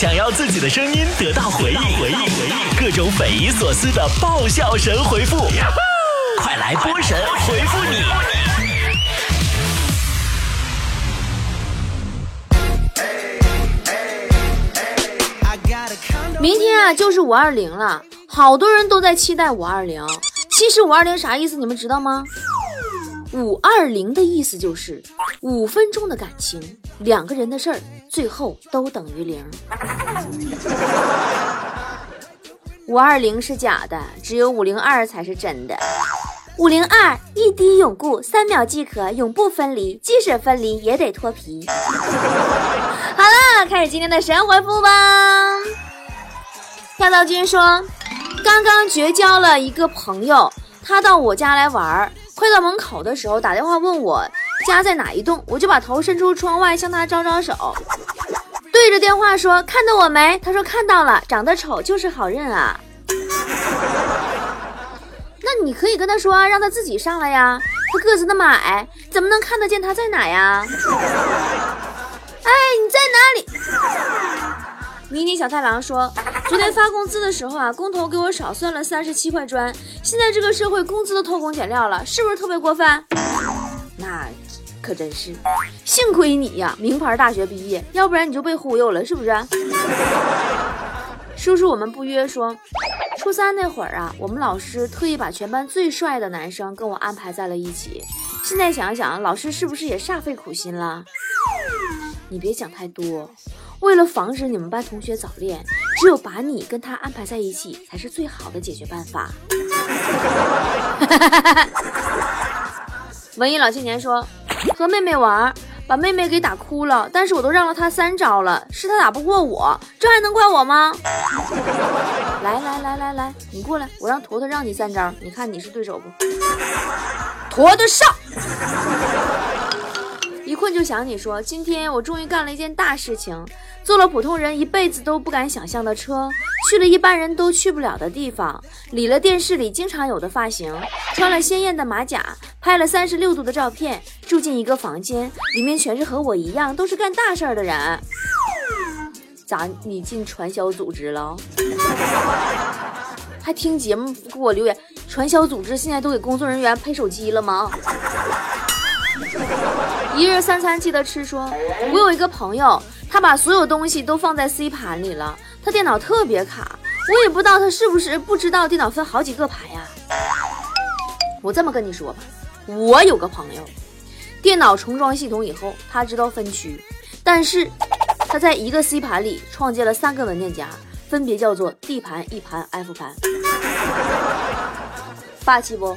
想要自己的声音得到回应，回应，回应，各种匪夷所思的爆笑神回复，快来波神回复你！明天啊就是五二零了，好多人都在期待五二零。其实五二零啥意思，你们知道吗？五二零的意思就是五分钟的感情，两个人的事儿，最后都等于零。五二零是假的，只有五零二才是真的。五零二一滴永固，三秒即可，永不分离，即使分离也得脱皮。好了，开始今天的神回复吧。跳道君说，刚刚绝交了一个朋友，他到我家来玩。快到门口的时候，打电话问我家在哪一栋，我就把头伸出窗外向他招招手，对着电话说：“看到我没？”他说：“看到了，长得丑就是好认啊。”那你可以跟他说，让他自己上来呀。他个子那么矮，怎么能看得见他在哪呀？哎，你在哪里？迷你小太郎说：“昨天发工资的时候啊，工头给我少算了三十七块砖。现在这个社会，工资都偷工减料了，是不是特别过分？那可真是，幸亏你呀，名牌大学毕业，要不然你就被忽悠了，是不是？”叔叔，我们不约说，初三那会儿啊，我们老师特意把全班最帅的男生跟我安排在了一起。现在想想，老师是不是也煞费苦心了？你别想太多。为了防止你们班同学早恋，只有把你跟他安排在一起才是最好的解决办法。文艺老青年说，和妹妹玩，把妹妹给打哭了，但是我都让了她三招了，是她打不过我，这还能怪我吗？来来来来来，你过来，我让坨坨让你三招，你看你是对手不？坨坨上。一困就想你说，今天我终于干了一件大事情，坐了普通人一辈子都不敢想象的车，去了一般人都去不了的地方，理了电视里经常有的发型，穿了鲜艳的马甲，拍了三十六度的照片，住进一个房间，里面全是和我一样都是干大事儿的人。咋，你进传销组织了？还听节目给我留言？传销组织现在都给工作人员配手机了吗？一日三餐记得吃。说，我有一个朋友，他把所有东西都放在 C 盘里了，他电脑特别卡，我也不知道他是不是不知道电脑分好几个盘呀。我这么跟你说吧，我有个朋友，电脑重装系统以后，他知道分区，但是他在一个 C 盘里创建了三个文件夹，分别叫做 D 盘、E 盘、F 盘，霸气不？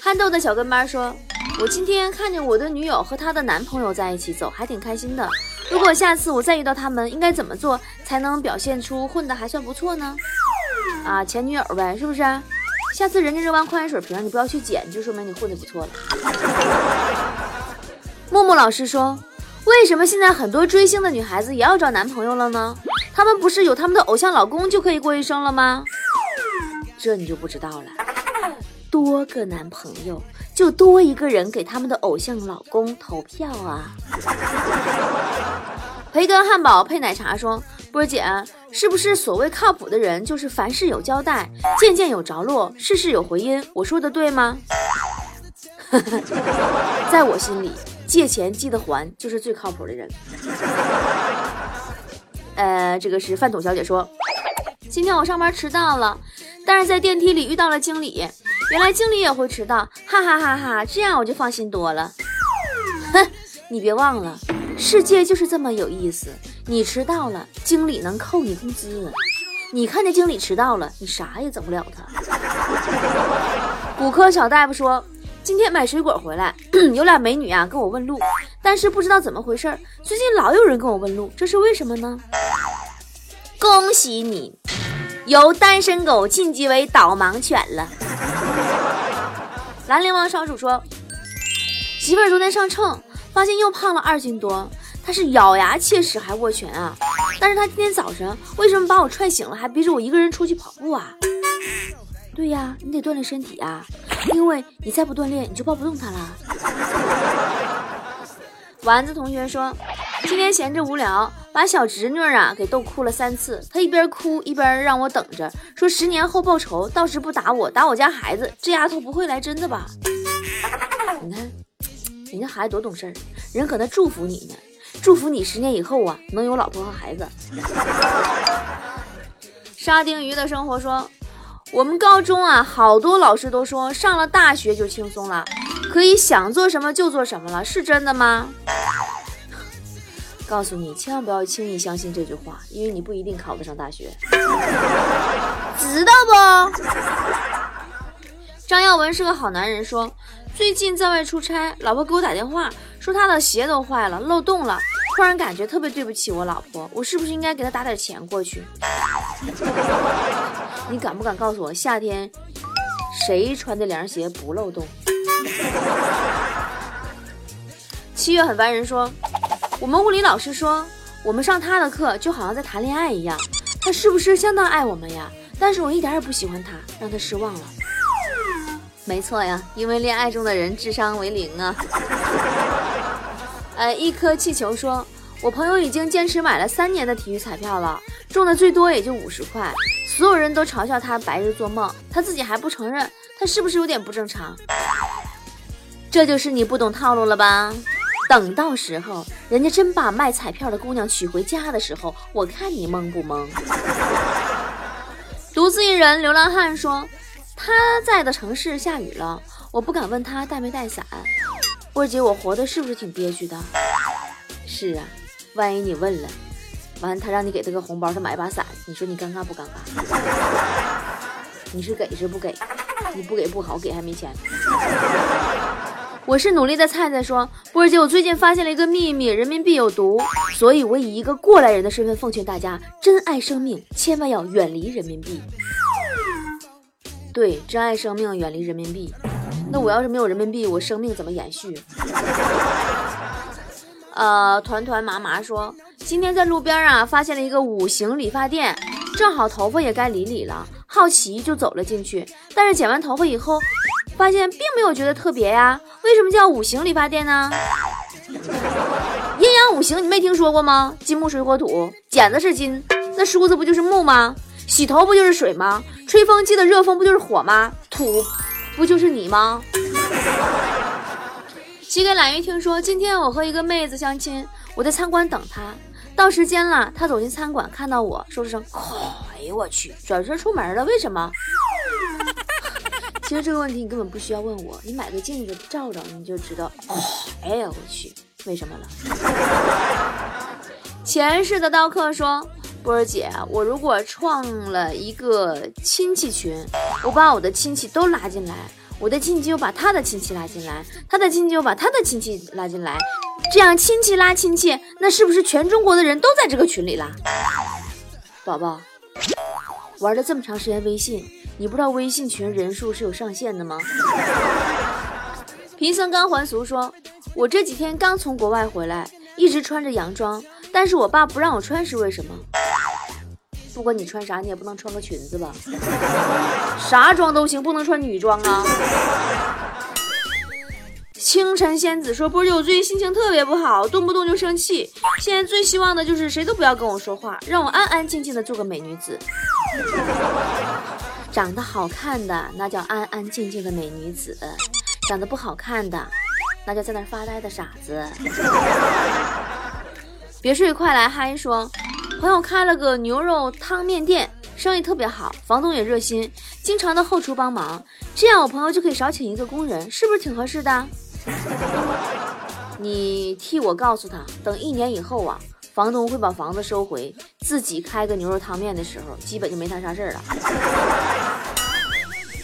憨豆的小跟班说。我今天看见我的女友和她的男朋友在一起走，还挺开心的。如果下次我再遇到他们，应该怎么做才能表现出混的还算不错呢？啊，前女友呗，是不是？下次人家扔完矿泉水瓶，你不要去捡，就说明你混的不错了。默默老师说，为什么现在很多追星的女孩子也要找男朋友了呢？他们不是有他们的偶像老公就可以过一生了吗？这你就不知道了。多个男朋友。就多一个人给他们的偶像老公投票啊！培根汉堡配奶茶说：“波姐，是不是所谓靠谱的人，就是凡事有交代，件件有着落，事事有回音？我说的对吗？” 在我心里，借钱记得还就是最靠谱的人。呃，这个是饭桶小姐说：“今天我上班迟到了，但是在电梯里遇到了经理。”原来经理也会迟到，哈哈哈哈！这样我就放心多了。哼，你别忘了，世界就是这么有意思。你迟到了，经理能扣你工资；你看见经理迟到了，你啥也整不了他。骨科小大夫说，今天买水果回来，有俩美女啊跟我问路，但是不知道怎么回事，最近老有人跟我问路，这是为什么呢？恭喜你，由单身狗晋级为导盲犬了。兰陵王少主说：“媳妇儿昨天上秤，发现又胖了二斤多。他是咬牙切齿还握拳啊！但是她今天早上为什么把我踹醒了，还逼着我一个人出去跑步啊？对呀，你得锻炼身体啊，因为你再不锻炼，你就抱不动她了。”丸子同学说：“今天闲着无聊，把小侄女啊给逗哭了三次。她一边哭一边让我等着，说十年后报仇，到时不打我，打我家孩子。这丫头不会来真的吧？你看，人家孩子多懂事儿，人搁那祝福你呢，祝福你十年以后啊能有老婆和孩子。沙丁鱼的生活说。我们高中啊，好多老师都说上了大学就轻松了，可以想做什么就做什么了，是真的吗？告诉你，千万不要轻易相信这句话，因为你不一定考得上大学，知道不？张耀文是个好男人，说最近在外出差，老婆给我打电话说他的鞋都坏了，漏洞了，突然感觉特别对不起我老婆，我是不是应该给她打点钱过去？你敢不敢告诉我，夏天谁穿的凉鞋不漏洞？七月很烦人说，我们物理老师说，我们上他的课就好像在谈恋爱一样，他是不是相当爱我们呀？但是我一点也不喜欢他，让他失望了。没错呀，因为恋爱中的人智商为零啊。呃，一颗气球说，我朋友已经坚持买了三年的体育彩票了，中的最多也就五十块。所有人都嘲笑他白日做梦，他自己还不承认，他是不是有点不正常？这就是你不懂套路了吧？等到时候人家真把卖彩票的姑娘娶回家的时候，我看你懵不懵？独自一人流浪汉说，他在的城市下雨了，我不敢问他带没带伞。波姐，我活的是不是挺憋屈的？是啊，万一你问了。完了，他让你给他个红包，他买把伞，你说你尴尬不尴尬？你是给是不给？你不给不好，给还没钱。我是努力的菜菜说，波儿姐，我最近发现了一个秘密，人民币有毒，所以我以一个过来人的身份奉劝大家，珍爱生命，千万要远离人民币。对，珍爱生命，远离人民币。那我要是没有人民币，我生命怎么延续？呃，团团麻麻说。今天在路边啊，发现了一个五行理发店，正好头发也该理理了，好奇就走了进去。但是剪完头发以后，发现并没有觉得特别呀。为什么叫五行理发店呢？阴阳五行你没听说过吗？金木水火土，剪子是金，那梳子不就是木吗？洗头不就是水吗？吹风机的热风不就是火吗？土不就是你吗？乞给懒鱼听说，今天我和一个妹子相亲，我在餐馆等她。到时间了，他走进餐馆，看到我说了声“哎呦我去”，转身出门了。为什么？其实这个问题你根本不需要问我，你买个镜子照照你就知道。哎呀我去，为什么了？前世的刀客说：“波儿姐，我如果创了一个亲戚群，我把我的亲戚都拉进来。”我的亲戚又把他的亲戚拉进来，他的亲戚又把他的亲戚拉进来，这样亲戚拉亲戚，那是不是全中国的人都在这个群里啦？宝宝，玩了这么长时间微信，你不知道微信群人数是有上限的吗？贫僧刚还俗说，我这几天刚从国外回来，一直穿着洋装，但是我爸不让我穿是为什么？不管你穿啥，你也不能穿个裙子吧？啥装都行，不能穿女装啊！清晨仙子说：“波姐，我最近心情特别不好，动不动就生气。现在最希望的就是谁都不要跟我说话，让我安安静静的做个美女子。长得好看的那叫安安静静的美女子，长得不好看的那叫在那发呆的傻子。”别睡，快来嗨！说。朋友开了个牛肉汤面店，生意特别好，房东也热心，经常到后厨帮忙，这样我朋友就可以少请一个工人，是不是挺合适的？你替我告诉他，等一年以后啊，房东会把房子收回，自己开个牛肉汤面的时候，基本就没他啥事儿了。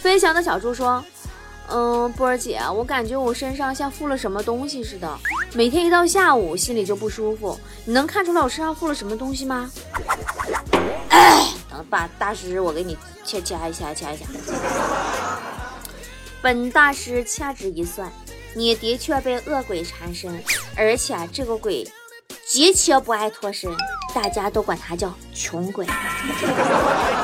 飞翔的小猪说。嗯，波儿姐，我感觉我身上像附了什么东西似的，每天一到下午心里就不舒服。你能看出来我身上附了什么东西吗？等 把大师我给你掐掐一掐，掐一掐。本大师掐指一算，你的确被恶鬼缠身，而且这个鬼。极其不爱脱身，大家都管他叫穷鬼。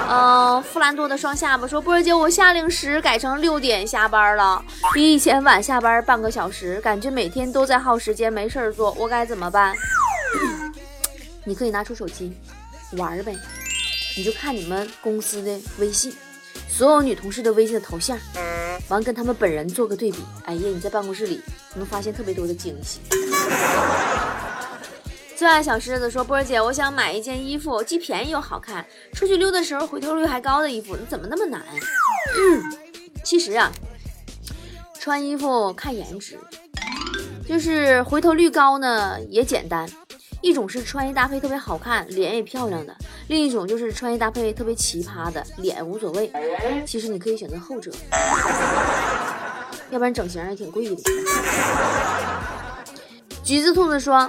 嗯，富兰多的双下巴说：“波儿姐，我下令时改成六点下班了，比以前晚下班半个小时，感觉每天都在耗时间，没事儿做，我该怎么办？” 你可以拿出手机玩呗，你就看你们公司的微信，所有女同事的微信的头像，完跟他们本人做个对比。哎呀，你在办公室里能发现特别多的惊喜。最爱小狮子说：“波儿姐，我想买一件衣服，既便宜又好看，出去溜的时候回头率还高的衣服，你怎么那么难？”其实啊，穿衣服看颜值，就是回头率高呢也简单。一种是穿衣搭配特别好看，脸也漂亮的；另一种就是穿衣搭配特别奇葩的，脸无所谓。其实你可以选择后者，要不然整形也挺贵的。橘子兔子说。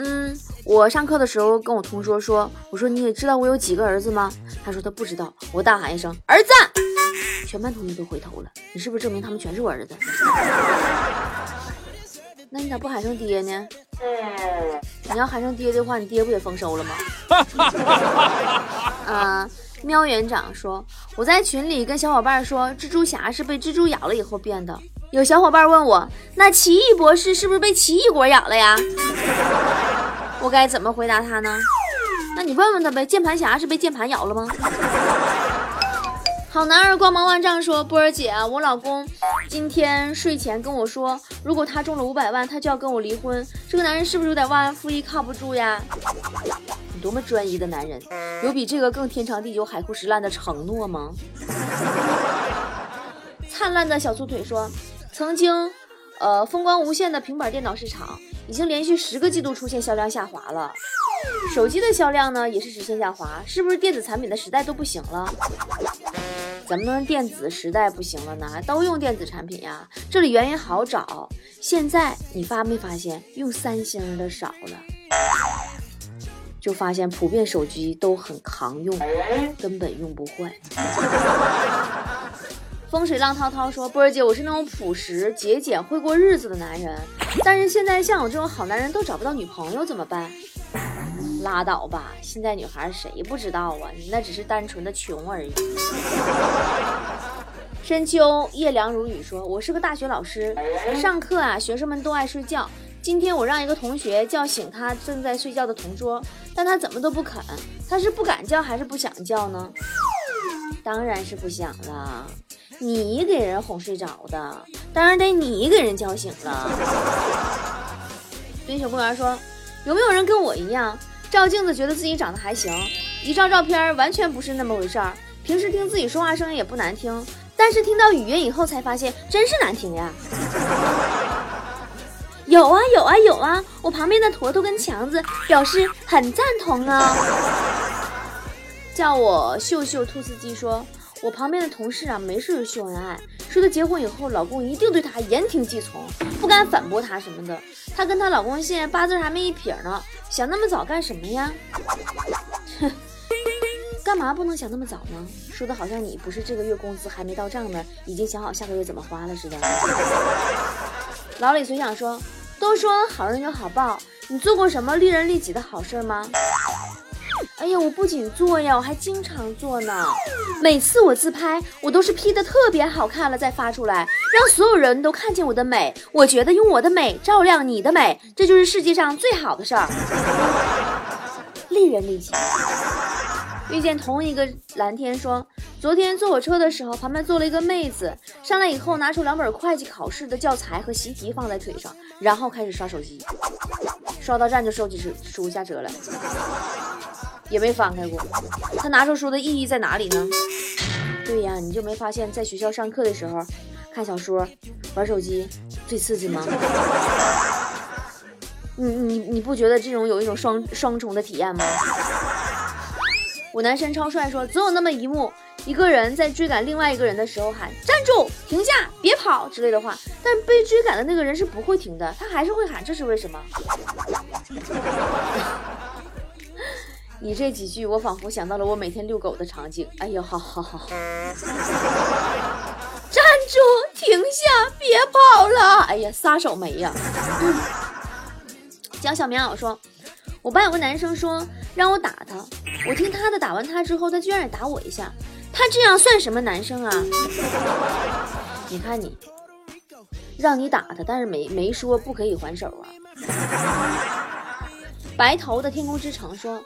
嗯，我上课的时候跟我同桌说，我说你也知道我有几个儿子吗？他说他不知道。我大喊一声儿子，全班同学都回头了。你是不是证明他们全是我儿子？那你咋不喊声爹呢？你要喊声爹的话，你爹不也丰收了吗？啊，喵园长说我在群里跟小伙伴说，蜘蛛侠是被蜘蛛咬了以后变的。有小伙伴问我，那奇异博士是不是被奇异果咬了呀？我该怎么回答他呢？那你问问他呗，键盘侠是被键盘咬了吗？好男儿光芒万丈说，波儿姐，我老公今天睡前跟我说，如果他中了五百万，他就要跟我离婚。这个男人是不是有点忘恩负义，靠不住呀？你多么专一的男人，有比这个更天长地久、海枯石烂的承诺吗？灿烂的小粗腿说。曾经，呃，风光无限的平板电脑市场已经连续十个季度出现销量下滑了。手机的销量呢，也是直线下滑，是不是电子产品的时代都不行了？怎么能电子时代不行了呢？都用电子产品呀？这里原因好找。现在你发没发现用三星的少了？就发现普遍手机都很扛用，根本用不坏。风水浪滔滔说：“波儿姐，我是那种朴实节俭、会过日子的男人，但是现在像我这种好男人都找不到女朋友，怎么办？拉倒吧，现在女孩谁不知道啊？你那只是单纯的穷而已。”深秋夜凉如雨说：“我是个大学老师，上课啊，学生们都爱睡觉。今天我让一个同学叫醒他正在睡觉的同桌，但他怎么都不肯。他是不敢叫还是不想叫呢？当然是不想了。”你给人哄睡着的，当然得你给人叫醒了。冰雪公园说：“有没有人跟我一样，照镜子觉得自己长得还行，一照照片完全不是那么回事儿？平时听自己说话声音也不难听，但是听到语音以后才发现真是难听呀。”有啊有啊有啊！我旁边的坨坨跟强子表示很赞同啊。叫我秀秀兔司机说。我旁边的同事啊，没事就秀恩爱，说她结婚以后，老公一定对她言听计从，不敢反驳她什么的。她跟她老公现在八字还没一撇呢，想那么早干什么呀？哼，干嘛不能想那么早呢？说的好像你不是这个月工资还没到账呢，已经想好下个月怎么花了似的。老李随想说，都说好人有好报，你做过什么利人利己的好事吗？哎呀，我不仅做呀，我还经常做呢。每次我自拍，我都是 P 的特别好看了再发出来，让所有人都看见我的美。我觉得用我的美照亮你的美，这就是世界上最好的事儿。利人利己。遇见同一个蓝天说，昨天坐火车的时候，旁边坐了一个妹子，上来以后拿出两本会计考试的教材和习题放在腿上，然后开始刷手机，刷到站就收起书书下车了。也没翻开过，他拿出书的意义在哪里呢？对呀，你就没发现，在学校上课的时候看小说、玩手机最刺激吗？你你你不觉得这种有一种双双重的体验吗？我男神超帅说，总有那么一幕，一个人在追赶另外一个人的时候喊站住、停下、别跑之类的话，但被追赶的那个人是不会停的，他还是会喊，这是为什么？你这几句，我仿佛想到了我每天遛狗的场景。哎呦，好好好，站住，停下，别跑了！哎呀，撒手没呀？讲小棉袄说，我班有个男生说让我打他，我听他的，打完他之后，他居然也打我一下，他这样算什么男生啊？你看你，让你打他，但是没没说不可以还手啊。白头的天空之城说，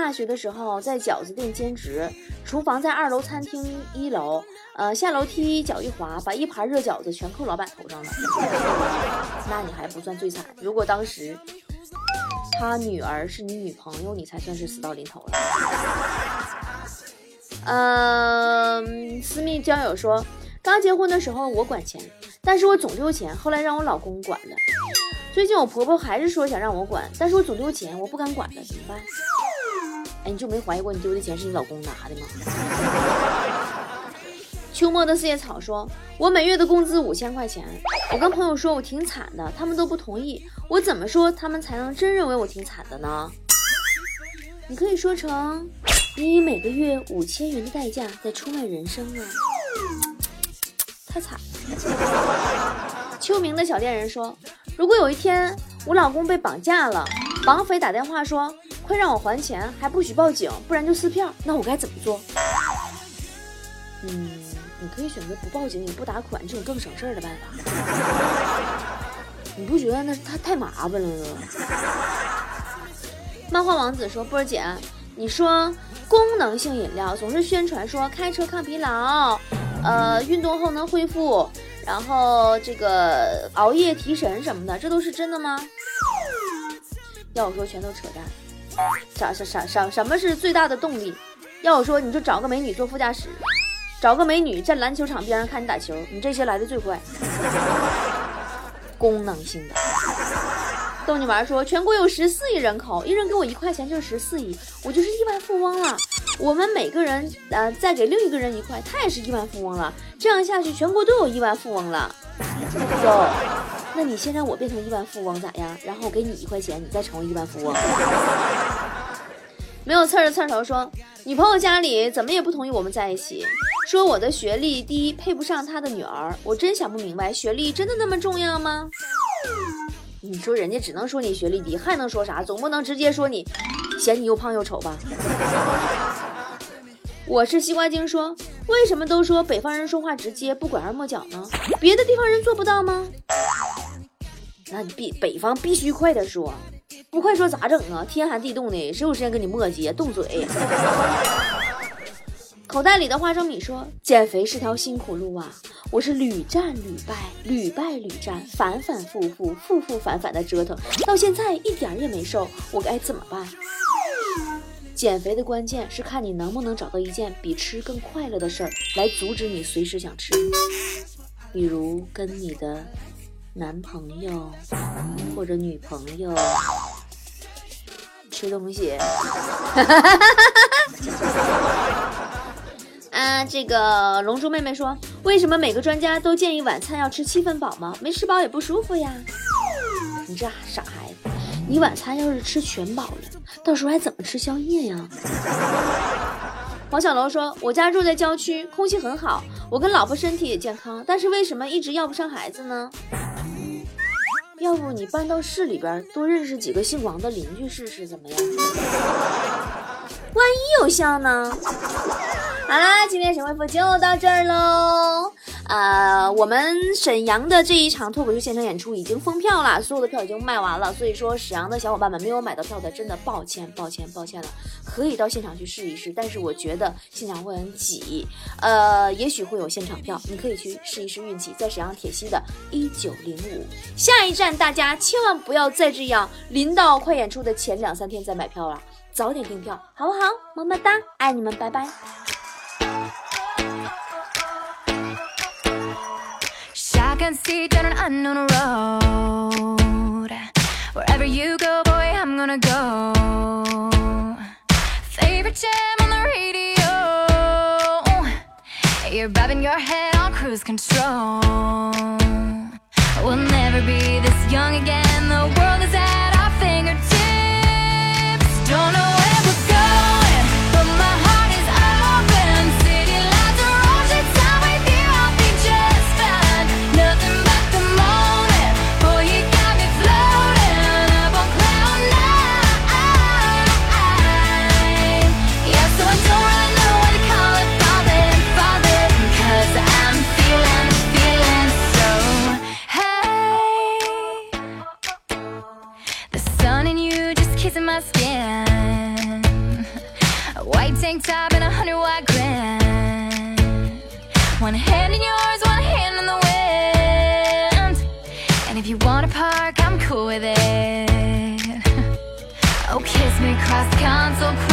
大学的时候在饺子店兼职，厨房在二楼，餐厅一楼。呃，下楼梯脚一滑，把一盘热饺子全扣老板头上了。那你还不算最惨，如果当时他女儿是你女朋友，你才算是死到临头了。嗯，私密交友说，刚结婚的时候我管钱，但是我总丢钱，后来让我老公管了。最近我婆婆还是说想让我管，但是我总丢钱，我不敢管了，怎么办？你就没怀疑过你丢的钱是你老公拿的吗？秋末的四叶草说：“我每月的工资五千块钱，我跟朋友说我挺惨的，他们都不同意。我怎么说他们才能真认为我挺惨的呢？你可以说成，你以每个月五千元的代价在出卖人生啊！太惨了。”秋明的小恋人说：“如果有一天我老公被绑架了，绑匪打电话说快让我还钱，还不许报警，不然就撕票，那我该怎么做？”嗯。你可以选择不报警也不打款这种更省事儿的办法，你不觉得那他太麻烦了吗？漫画王子说：“波儿姐，你说功能性饮料总是宣传说开车抗疲劳，呃，运动后能恢复，然后这个熬夜提神什么的，这都是真的吗？要我说，全都扯淡。啥啥啥啥？什么是最大的动力？要我说，你就找个美女坐副驾驶。”找个美女站篮球场边上看你打球，你这些来的最快。功能性的。逗你玩说，全国有十四亿人口，一人给我一块钱就是十四亿，我就是亿万富翁了。我们每个人呃再给另一个人一块，他也是亿万富翁了。这样下去，全国都有亿万富翁了。哟，那你先让我变成亿万富翁咋样？然后我给你一块钱，你再成为亿万富翁。没有刺儿的刺儿头说，女朋友家里怎么也不同意我们在一起。说我的学历低，配不上她的女儿，我真想不明白，学历真的那么重要吗？你说人家只能说你学历低，还能说啥？总不能直接说你嫌你又胖又丑吧？我是西瓜精，说为什么都说北方人说话直接，不拐弯抹角呢？别的地方人做不到吗？那你必北方必须快点说，不快说咋整啊？天寒地冻的，谁有时间跟你磨叽动？嘴。口袋里的花生米说：“减肥是条辛苦路啊，我是屡战屡败，屡败屡战，反反复复，复复反反的折腾，到现在一点也没瘦，我该怎么办？”减肥的关键是看你能不能找到一件比吃更快乐的事儿来阻止你随时想吃，比如跟你的男朋友或者女朋友吃东西。啊，这个龙珠妹妹说，为什么每个专家都建议晚餐要吃七分饱吗？没吃饱也不舒服呀。你这傻孩子，你晚餐要是吃全饱了，到时候还怎么吃宵夜呀？黄小楼说，我家住在郊区，空气很好，我跟老婆身体也健康，但是为什么一直要不上孩子呢？要不你搬到市里边，多认识几个姓王的邻居试试，怎么样？万一有效呢？好啦，今天神回复就到这儿喽。呃，我们沈阳的这一场脱口秀现场演出已经封票了，所有的票已经卖完了。所以说，沈阳的小伙伴们没有买到票的，真的抱歉，抱歉，抱歉了。可以到现场去试一试，但是我觉得现场会很挤。呃，也许会有现场票，你可以去试一试运气，在沈阳铁西的一九零五。下一站，大家千万不要再这样，临到快演出的前两三天再买票了，早点订票，好不好？么么哒，爱你们，拜拜。Can see down an unknown road. Wherever you go, boy, I'm gonna go. Favorite jam on the radio. You're bobbing your head on cruise control. We'll never be this young again. The world is at our fingertips. Don't know. Kissing my skin. A white tank top and a hundred watt grin. One hand in yours, one hand in the wind. And if you wanna park, I'm cool with it. Oh, kiss me across the console.